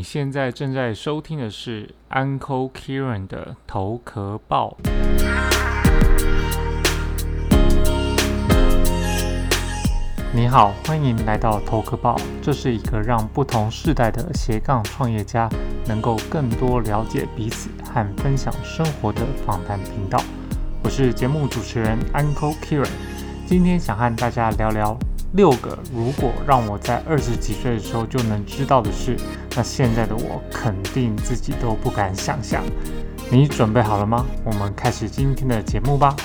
你现在正在收听的是 Uncle Kieran 的头壳报。你好，欢迎来到头壳报。这是一个让不同世代的斜杠创业家能够更多了解彼此和分享生活的访谈频道。我是节目主持人 Uncle Kieran，今天想和大家聊聊六个如果让我在二十几岁的时候就能知道的事，那现在的我肯定自己都不敢想象。你准备好了吗？我们开始今天的节目吧。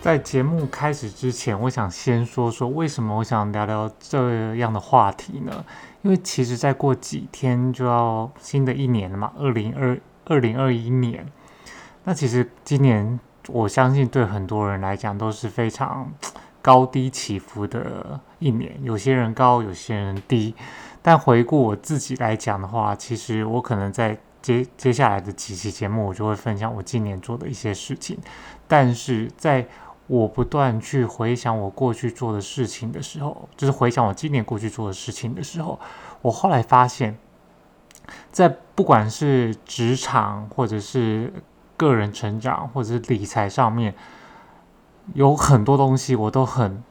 在节目开始之前，我想先说说为什么我想聊聊这样的话题呢？因为其实再过几天就要新的一年了嘛，二零二二零二一年。那其实今年我相信对很多人来讲都是非常高低起伏的一年，有些人高，有些人低。但回顾我自己来讲的话，其实我可能在接接下来的几期节目，我就会分享我今年做的一些事情。但是在我不断去回想我过去做的事情的时候，就是回想我今年过去做的事情的时候，我后来发现，在不管是职场或者是个人成长或者是理财上面，有很多东西我都很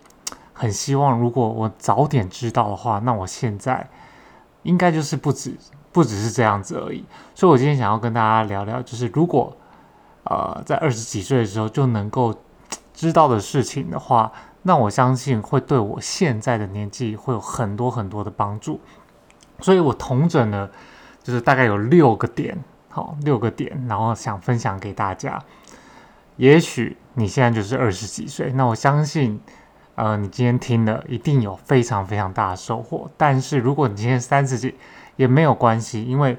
很希望，如果我早点知道的话，那我现在应该就是不止不只是这样子而已。所以我今天想要跟大家聊聊，就是如果呃在二十几岁的时候就能够。知道的事情的话，那我相信会对我现在的年纪会有很多很多的帮助。所以我同整了，就是大概有六个点，好，六个点，然后想分享给大家。也许你现在就是二十几岁，那我相信，呃，你今天听了一定有非常非常大的收获。但是如果你今天三十几，也没有关系，因为。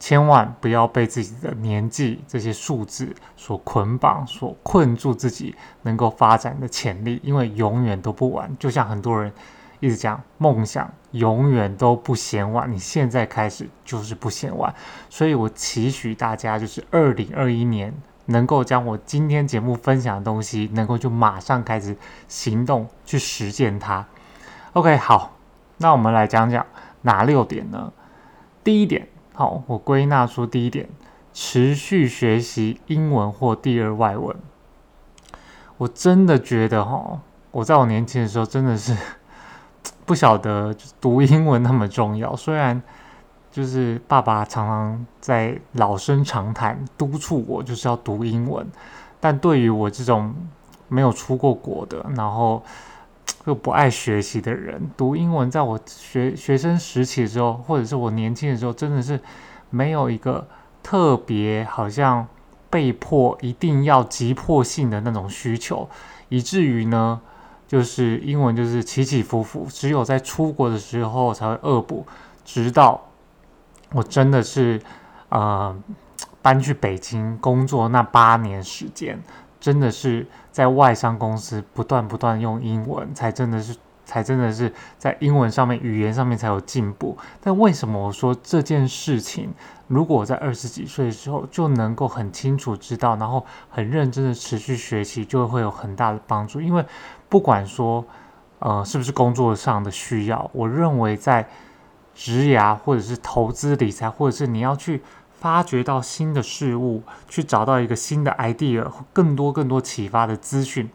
千万不要被自己的年纪这些数字所捆绑、所困住自己能够发展的潜力，因为永远都不晚。就像很多人一直讲，梦想永远都不嫌晚，你现在开始就是不嫌晚。所以我期许大家，就是二零二一年能够将我今天节目分享的东西，能够就马上开始行动去实践它。OK，好，那我们来讲讲哪六点呢？第一点。好，我归纳出第一点：持续学习英文或第二外文。我真的觉得，哈，我在我年轻的时候真的是不晓得 读英文那么重要。虽然就是爸爸常常在老生常谈督促我，就是要读英文，但对于我这种没有出过国的，然后。又不爱学习的人读英文，在我学学生时期的时候，或者是我年轻的时候，真的是没有一个特别好像被迫一定要急迫性的那种需求，以至于呢，就是英文就是起起伏伏，只有在出国的时候才会恶补，直到我真的是呃搬去北京工作那八年时间。真的是在外商公司不断不断用英文，才真的是才真的是在英文上面语言上面才有进步。但为什么我说这件事情，如果我在二十几岁的时候就能够很清楚知道，然后很认真的持续学习，就会有很大的帮助。因为不管说呃是不是工作上的需要，我认为在职涯或者是投资理财，或者是你要去。发掘到新的事物，去找到一个新的 idea，更多更多启发的资讯。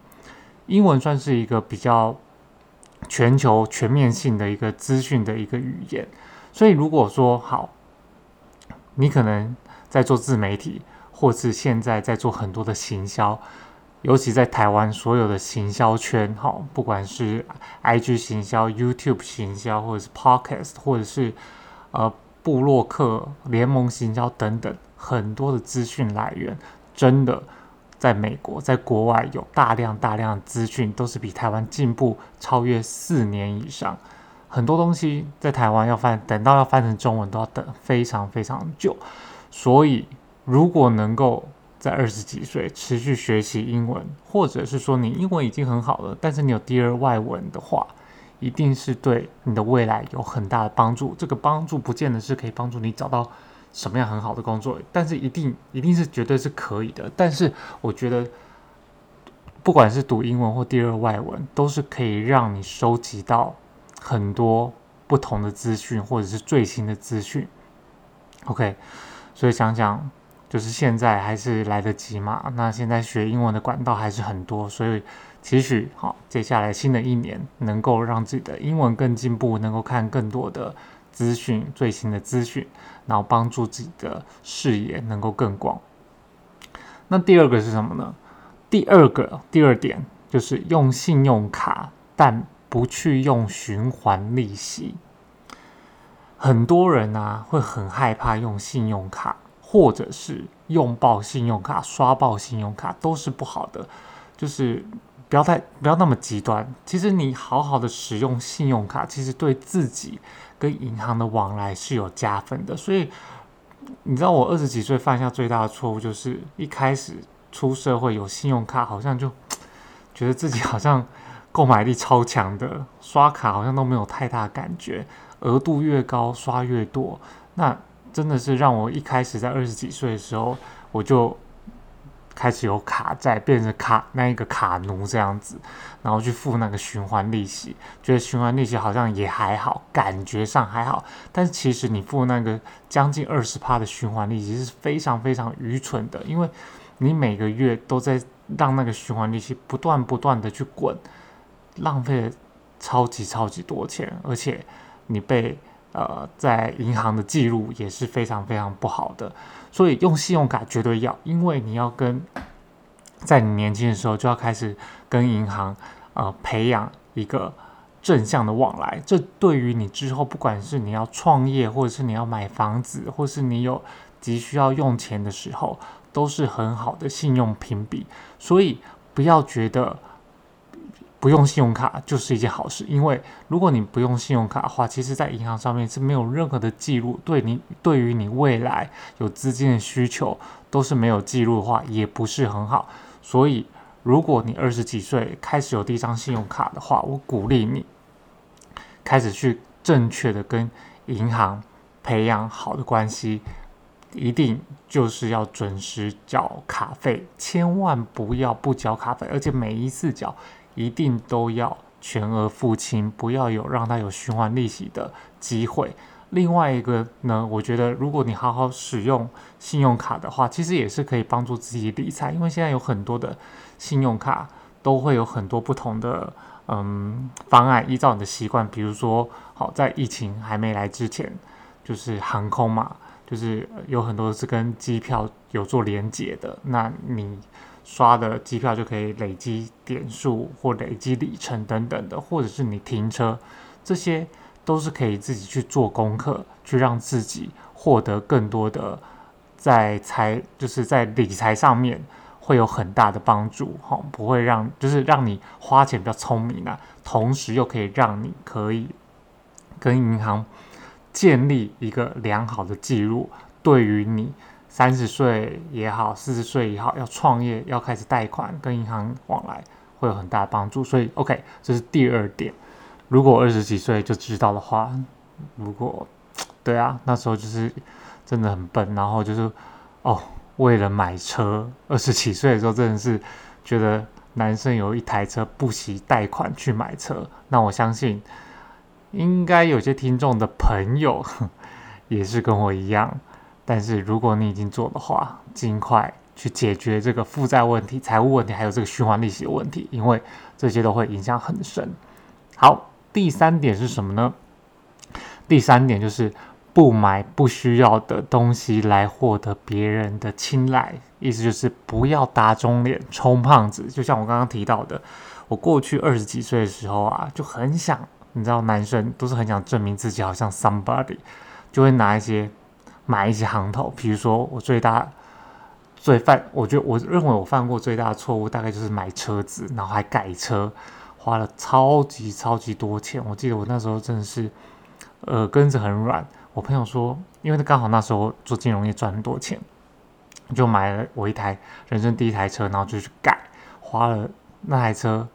英文算是一个比较全球全面性的一个资讯的一个语言。所以如果说好，你可能在做自媒体，或是现在在做很多的行销，尤其在台湾所有的行销圈，哈，不管是 IG 行销、YouTube 行销，或者是 Podcast，或者是呃。布洛克联盟行销等等很多的资讯来源，真的在美国，在国外有大量大量资讯，都是比台湾进步超越四年以上。很多东西在台湾要翻，等到要翻成中文都要等非常非常久。所以，如果能够在二十几岁持续学习英文，或者是说你英文已经很好了，但是你有第二外文的话，一定是对你的未来有很大的帮助。这个帮助不见得是可以帮助你找到什么样很好的工作，但是一定一定是绝对是可以的。但是我觉得，不管是读英文或第二外文，都是可以让你收集到很多不同的资讯或者是最新的资讯。OK，所以想想。就是现在还是来得及嘛？那现在学英文的管道还是很多，所以期许好，接下来新的一年能够让自己的英文更进步，能够看更多的资讯、最新的资讯，然后帮助自己的视野能够更广。那第二个是什么呢？第二个第二点就是用信用卡，但不去用循环利息。很多人啊会很害怕用信用卡。或者是用爆信用卡、刷爆信用卡都是不好的，就是不要太不要那么极端。其实你好好的使用信用卡，其实对自己跟银行的往来是有加分的。所以你知道我二十几岁犯下最大的错误，就是一开始出社会有信用卡，好像就觉得自己好像购买力超强的，刷卡好像都没有太大感觉，额度越高刷越多，那。真的是让我一开始在二十几岁的时候，我就开始有卡债，变成卡那一个卡奴这样子，然后去付那个循环利息，觉得循环利息好像也还好，感觉上还好，但其实你付那个将近二十趴的循环利息是非常非常愚蠢的，因为你每个月都在让那个循环利息不断不断的去滚，浪费超级超级多钱，而且你被。呃，在银行的记录也是非常非常不好的，所以用信用卡绝对要，因为你要跟在你年轻的时候就要开始跟银行呃培养一个正向的往来，这对于你之后不管是你要创业，或者是你要买房子，或是你有急需要用钱的时候，都是很好的信用评比，所以不要觉得。不用信用卡就是一件好事，因为如果你不用信用卡的话，其实在银行上面是没有任何的记录，对你对于你未来有资金的需求都是没有记录的话，也不是很好。所以，如果你二十几岁开始有第一张信用卡的话，我鼓励你开始去正确的跟银行培养好的关系，一定就是要准时缴卡费，千万不要不缴卡费，而且每一次缴。一定都要全额付清，不要有让他有循环利息的机会。另外一个呢，我觉得如果你好好使用信用卡的话，其实也是可以帮助自己理财，因为现在有很多的信用卡都会有很多不同的嗯方案，依照你的习惯，比如说好在疫情还没来之前，就是航空嘛，就是有很多是跟机票有做连结的，那你。刷的机票就可以累积点数或累积里程等等的，或者是你停车，这些都是可以自己去做功课，去让自己获得更多的在财，就是在理财上面会有很大的帮助，哈，不会让就是让你花钱比较聪明啊，同时又可以让你可以跟银行建立一个良好的记录，对于你。三十岁也好，四十岁也好，要创业要开始贷款，跟银行往来会有很大的帮助。所以，OK，这是第二点。如果二十几岁就知道的话，如果 对啊，那时候就是真的很笨，然后就是哦，为了买车，二十几岁的时候真的是觉得男生有一台车不惜贷款去买车。那我相信，应该有些听众的朋友 也是跟我一样。但是如果你已经做的话，尽快去解决这个负债问题、财务问题，还有这个循环利息的问题，因为这些都会影响很深。好，第三点是什么呢？第三点就是不买不需要的东西来获得别人的青睐，意思就是不要打肿脸充胖子。就像我刚刚提到的，我过去二十几岁的时候啊，就很想，你知道，男生都是很想证明自己好像 somebody，就会拿一些。买一些行头，比如说我最大最犯，我觉得我认为我犯过最大的错误，大概就是买车子，然后还改车，花了超级超级多钱。我记得我那时候真的是耳根子很软。我朋友说，因为他刚好那时候做金融业赚很多钱，就买了我一台人生第一台车，然后就去改，花了那台车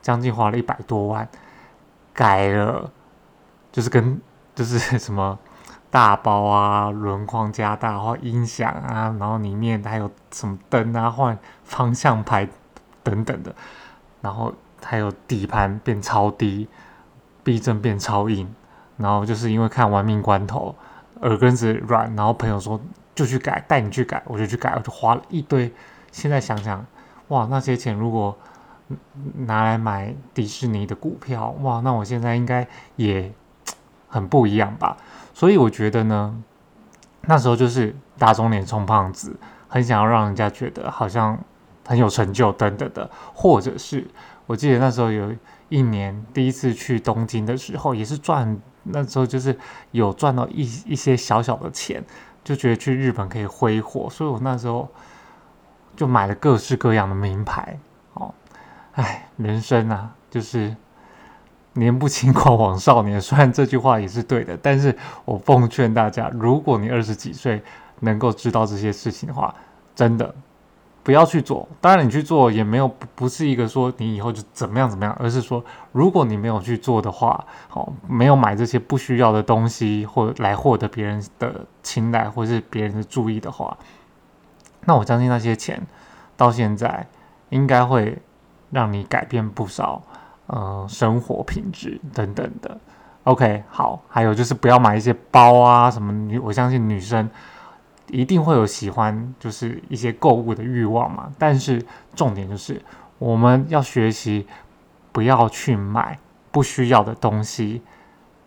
将近花了一百多万，改了就是跟 就是什么。大包啊，轮框加大，或音响啊，然后里面还有什么灯啊，换方向盘等等的，然后还有底盘变超低，避震变超硬，然后就是因为看《玩命关头》，耳根子软，然后朋友说就去改，带你去改，我就去改，我就花了一堆。现在想想，哇，那些钱如果拿来买迪士尼的股票，哇，那我现在应该也很不一样吧？所以我觉得呢，那时候就是打肿脸充胖子，很想要让人家觉得好像很有成就等等的，或者是我记得那时候有一年第一次去东京的时候，也是赚那时候就是有赚到一一些小小的钱，就觉得去日本可以挥霍，所以我那时候就买了各式各样的名牌。哦，哎，人生啊，就是年不轻狂枉少年。虽然这句话也是对的，但是我奉劝大家，如果你二十几岁能够知道这些事情的话，真的。不要去做，当然你去做也没有不不是一个说你以后就怎么样怎么样，而是说如果你没有去做的话，好没有买这些不需要的东西，或来获得别人的青睐或是别人的注意的话，那我相信那些钱到现在应该会让你改变不少，呃，生活品质等等的。OK，好，还有就是不要买一些包啊什么女，我相信女生。一定会有喜欢，就是一些购物的欲望嘛。但是重点就是，我们要学习不要去买不需要的东西，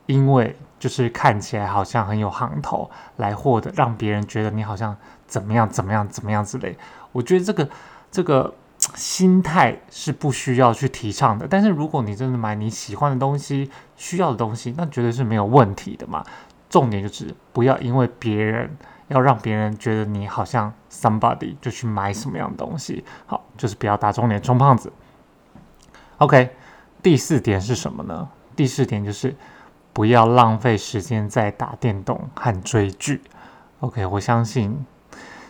因为就是看起来好像很有行头，来获得让别人觉得你好像怎么样怎么样怎么样之类。我觉得这个这个心态是不需要去提倡的。但是如果你真的买你喜欢的东西、需要的东西，那绝对是没有问题的嘛。重点就是不要因为别人。要让别人觉得你好像 somebody 就去买什么样的东西，好，就是不要打肿脸充胖子。OK，第四点是什么呢？第四点就是不要浪费时间在打电动和追剧。OK，我相信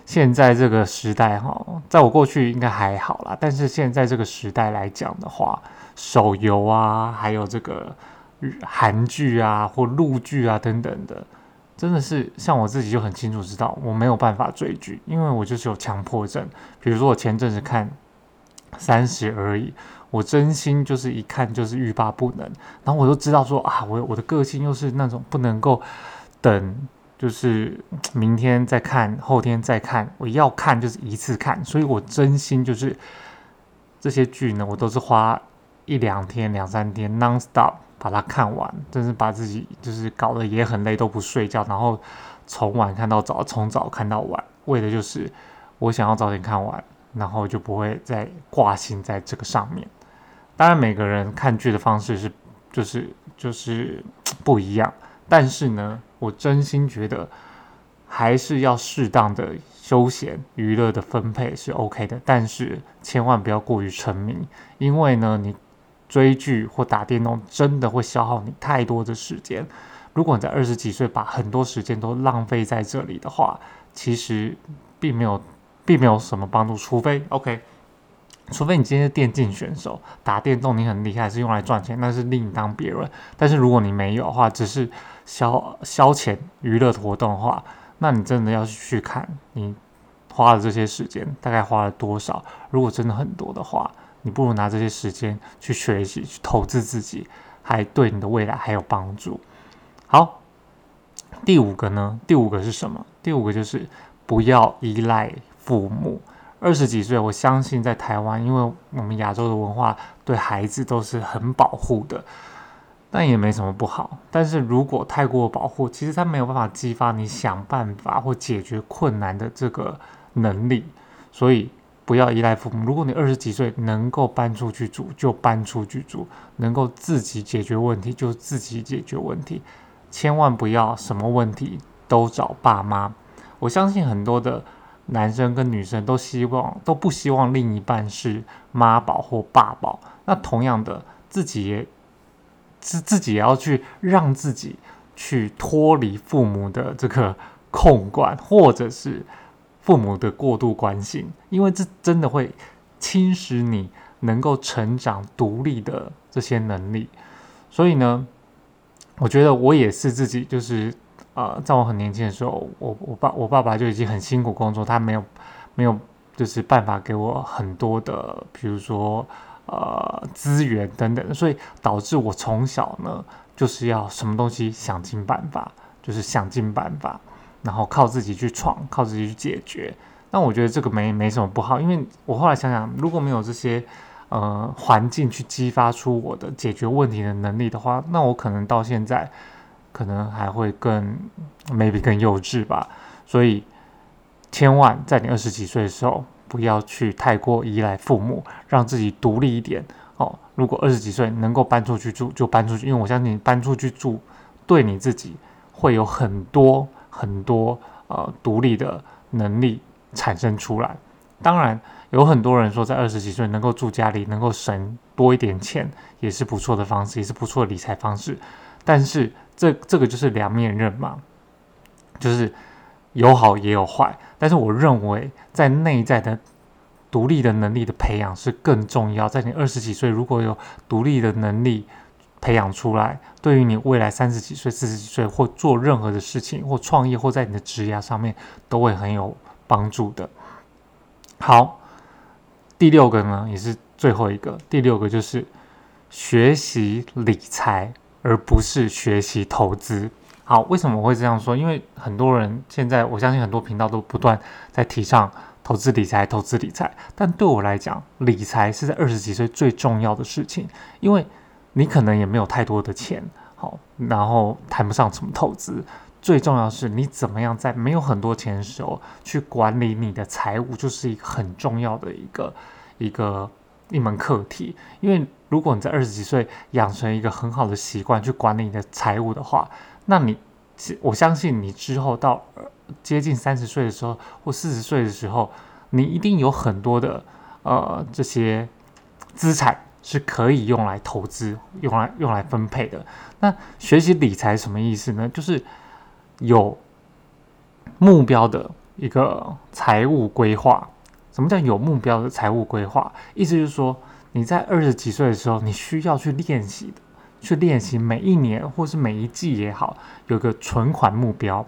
现在这个时代哈，在我过去应该还好啦，但是现在这个时代来讲的话，手游啊，还有这个韩剧啊或陆剧啊等等的。真的是像我自己就很清楚知道，我没有办法追剧，因为我就是有强迫症。比如说我前阵子看《三十而已》，我真心就是一看就是欲罢不能。然后我就知道说啊，我我的个性又是那种不能够等，就是明天再看，后天再看，我要看就是一次看。所以我真心就是这些剧呢，我都是花一两天、两三天 non stop。把它看完，真是把自己就是搞得也很累，都不睡觉，然后从晚看到早，从早看到晚，为的就是我想要早点看完，然后就不会再挂心在这个上面。当然，每个人看剧的方式是就是就是不一样，但是呢，我真心觉得还是要适当的休闲娱乐的分配是 OK 的，但是千万不要过于沉迷，因为呢，你。追剧或打电动真的会消耗你太多的时间。如果你在二十几岁把很多时间都浪费在这里的话，其实并没有，并没有什么帮助。除非 OK，除非你今天是电竞选手，打电动你很厉害，是用来赚钱，那是另当别论。但是如果你没有的话，只是消消遣娱乐活动的话，那你真的要去看你花了这些时间大概花了多少。如果真的很多的话。你不如拿这些时间去学习、去投资自己，还对你的未来还有帮助。好，第五个呢？第五个是什么？第五个就是不要依赖父母。二十几岁，我相信在台湾，因为我们亚洲的文化对孩子都是很保护的，但也没什么不好。但是如果太过保护，其实他没有办法激发你想办法或解决困难的这个能力，所以。不要依赖父母。如果你二十几岁能够搬出去住，就搬出去住；能够自己解决问题，就自己解决问题。千万不要什么问题都找爸妈。我相信很多的男生跟女生都希望，都不希望另一半是妈宝或爸宝。那同样的，自己也自自己也要去让自己去脱离父母的这个控管，或者是。父母的过度关心，因为这真的会侵蚀你能够成长独立的这些能力。所以呢，我觉得我也是自己，就是呃，在我很年轻的时候，我我爸我爸爸就已经很辛苦工作，他没有没有就是办法给我很多的，比如说呃资源等等，所以导致我从小呢就是要什么东西想尽办法，就是想尽办法，然后靠自己去闯，靠自己去解决。那我觉得这个没没什么不好，因为我后来想想，如果没有这些呃环境去激发出我的解决问题的能力的话，那我可能到现在可能还会更 maybe 更幼稚吧。所以千万在你二十几岁的时候。不要去太过依赖父母，让自己独立一点哦。如果二十几岁能够搬出去住，就搬出去，因为我相信搬出去住，对你自己会有很多很多呃独立的能力产生出来。当然，有很多人说，在二十几岁能够住家里，能够省多一点钱，也是不错的方式，也是不错的理财方式。但是，这这个就是两面刃嘛，就是。有好也有坏，但是我认为在内在的独立的能力的培养是更重要。在你二十几岁，如果有独立的能力培养出来，对于你未来三十几岁、四十几岁或做任何的事情，或创业，或在你的职业上面，都会很有帮助的。好，第六个呢，也是最后一个，第六个就是学习理财，而不是学习投资。好，为什么我会这样说？因为很多人现在，我相信很多频道都不断在提倡投资理财、投资理财。但对我来讲，理财是在二十几岁最重要的事情，因为你可能也没有太多的钱，好，然后谈不上什么投资。最重要是你怎么样在没有很多钱的时候去管理你的财务，就是一个很重要的一个一个一门课题。因为如果你在二十几岁养成一个很好的习惯去管理你的财务的话，那你，我相信你之后到接近三十岁的时候或四十岁的时候，你一定有很多的呃这些资产是可以用来投资、用来用来分配的。那学习理财什么意思呢？就是有目标的一个财务规划。什么叫有目标的财务规划？意思就是说你在二十几岁的时候，你需要去练习的。去练习每一年或是每一季也好，有个存款目标。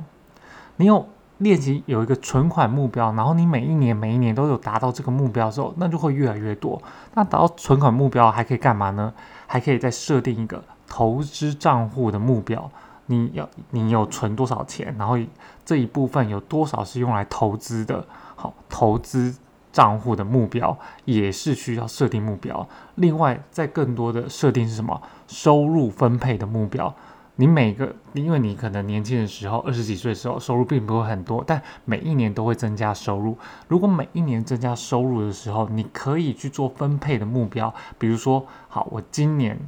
你有练习有一个存款目标，然后你每一年每一年都有达到这个目标之后，那就会越来越多。那达到存款目标还可以干嘛呢？还可以再设定一个投资账户的目标。你要你有存多少钱，然后这一部分有多少是用来投资的？好，投资。账户的目标也是需要设定目标，另外在更多的设定是什么？收入分配的目标。你每个，因为你可能年轻的时候，二十几岁的时候收入并不会很多，但每一年都会增加收入。如果每一年增加收入的时候，你可以去做分配的目标，比如说，好，我今年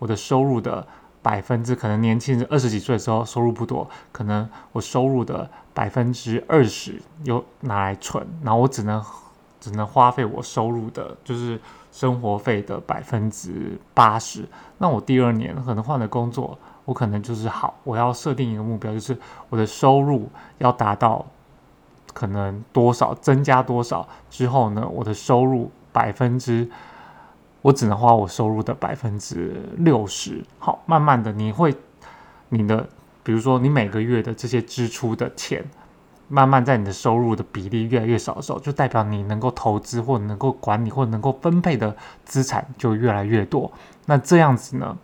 我的收入的百分之，可能年轻人二十几岁的时候收入不多，可能我收入的百分之二十有拿来存，然后我只能。只能花费我收入的，就是生活费的百分之八十。那我第二年可能换了工作，我可能就是好，我要设定一个目标，就是我的收入要达到可能多少，增加多少之后呢，我的收入百分之，我只能花我收入的百分之六十。好，慢慢的你会，你的比如说你每个月的这些支出的钱。慢慢在你的收入的比例越来越少的时候，就代表你能够投资或能够管理或能够分配的资产就越来越多。那这样子呢，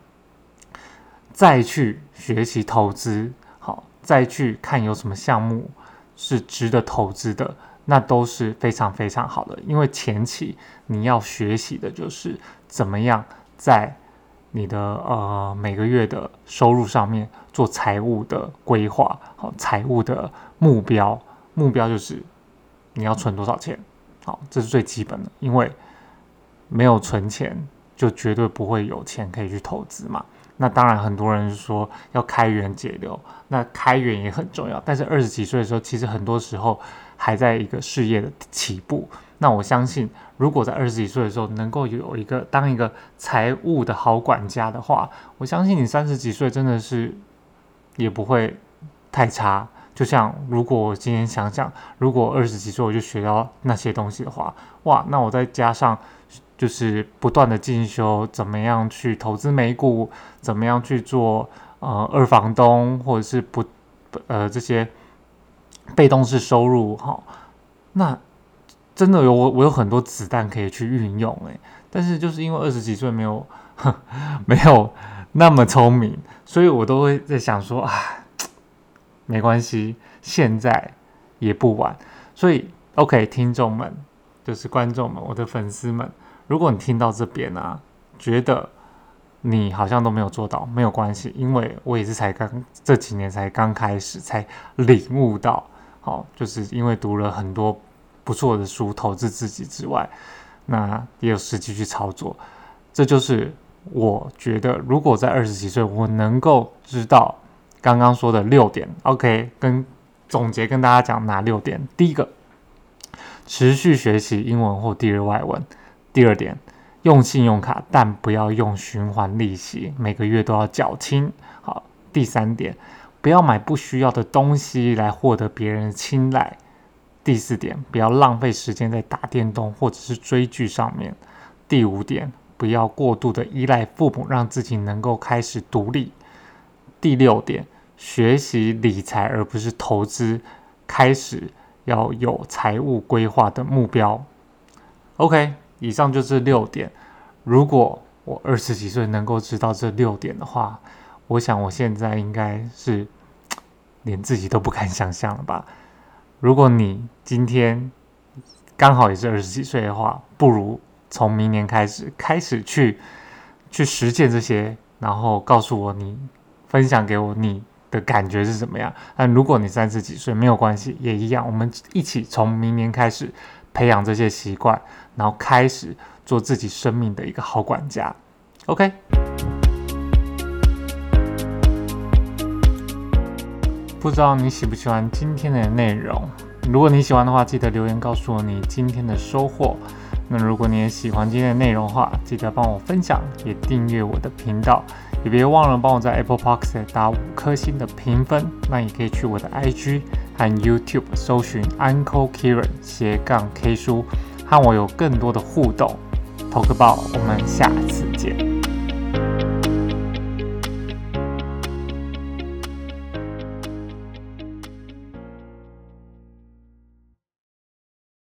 再去学习投资，好，再去看有什么项目是值得投资的，那都是非常非常好的。因为前期你要学习的就是怎么样在你的呃每个月的收入上面做财务的规划，好，财务的。目标目标就是你要存多少钱，好，这是最基本的，因为没有存钱就绝对不会有钱可以去投资嘛。那当然很多人说要开源节流，那开源也很重要。但是二十几岁的时候，其实很多时候还在一个事业的起步。那我相信，如果在二十几岁的时候能够有一个当一个财务的好管家的话，我相信你三十几岁真的是也不会太差。就像如果我今天想想，如果二十几岁我就学到那些东西的话，哇，那我再加上就是不断的进修，怎么样去投资美股，怎么样去做呃二房东或者是不呃这些被动式收入哈，那真的有我我有很多子弹可以去运用诶，但是就是因为二十几岁没有没有那么聪明，所以我都会在想说啊，没关系，现在也不晚。所以 OK，听众们就是观众们，我的粉丝们，如果你听到这边啊，觉得你好像都没有做到，没有关系，因为我也是才刚这几年才刚开始，才领悟到，好，就是因为读了很多不错的书，投资自己之外，那也有时机去操作。这就是我觉得，如果在二十几岁，我能够知道刚刚说的六点，OK，跟总结跟大家讲哪六点。第一个，持续学习英文或第二外文；第二点。用信用卡，但不要用循环利息，每个月都要缴清。好，第三点，不要买不需要的东西来获得别人的青睐。第四点，不要浪费时间在打电动或者是追剧上面。第五点，不要过度的依赖父母，让自己能够开始独立。第六点，学习理财而不是投资，开始要有财务规划的目标。OK。以上就是六点。如果我二十几岁能够知道这六点的话，我想我现在应该是 连自己都不敢想象了吧。如果你今天刚好也是二十几岁的话，不如从明年开始开始去去实践这些，然后告诉我你分享给我你的感觉是怎么样。但如果你三十几岁没有关系，也一样，我们一起从明年开始。培养这些习惯，然后开始做自己生命的一个好管家。OK，不知道你喜不喜欢今天的内容？如果你喜欢的话，记得留言告诉我你今天的收获。那如果你也喜欢今天的内容的话，记得帮我分享，也订阅我的频道，也别忘了帮我在 Apple Park 打五颗星的评分。那也可以去我的 IG 和 YouTube 搜寻 Uncle Kieran 斜杠 K 书，和我有更多的互动。投个报，我们下次见。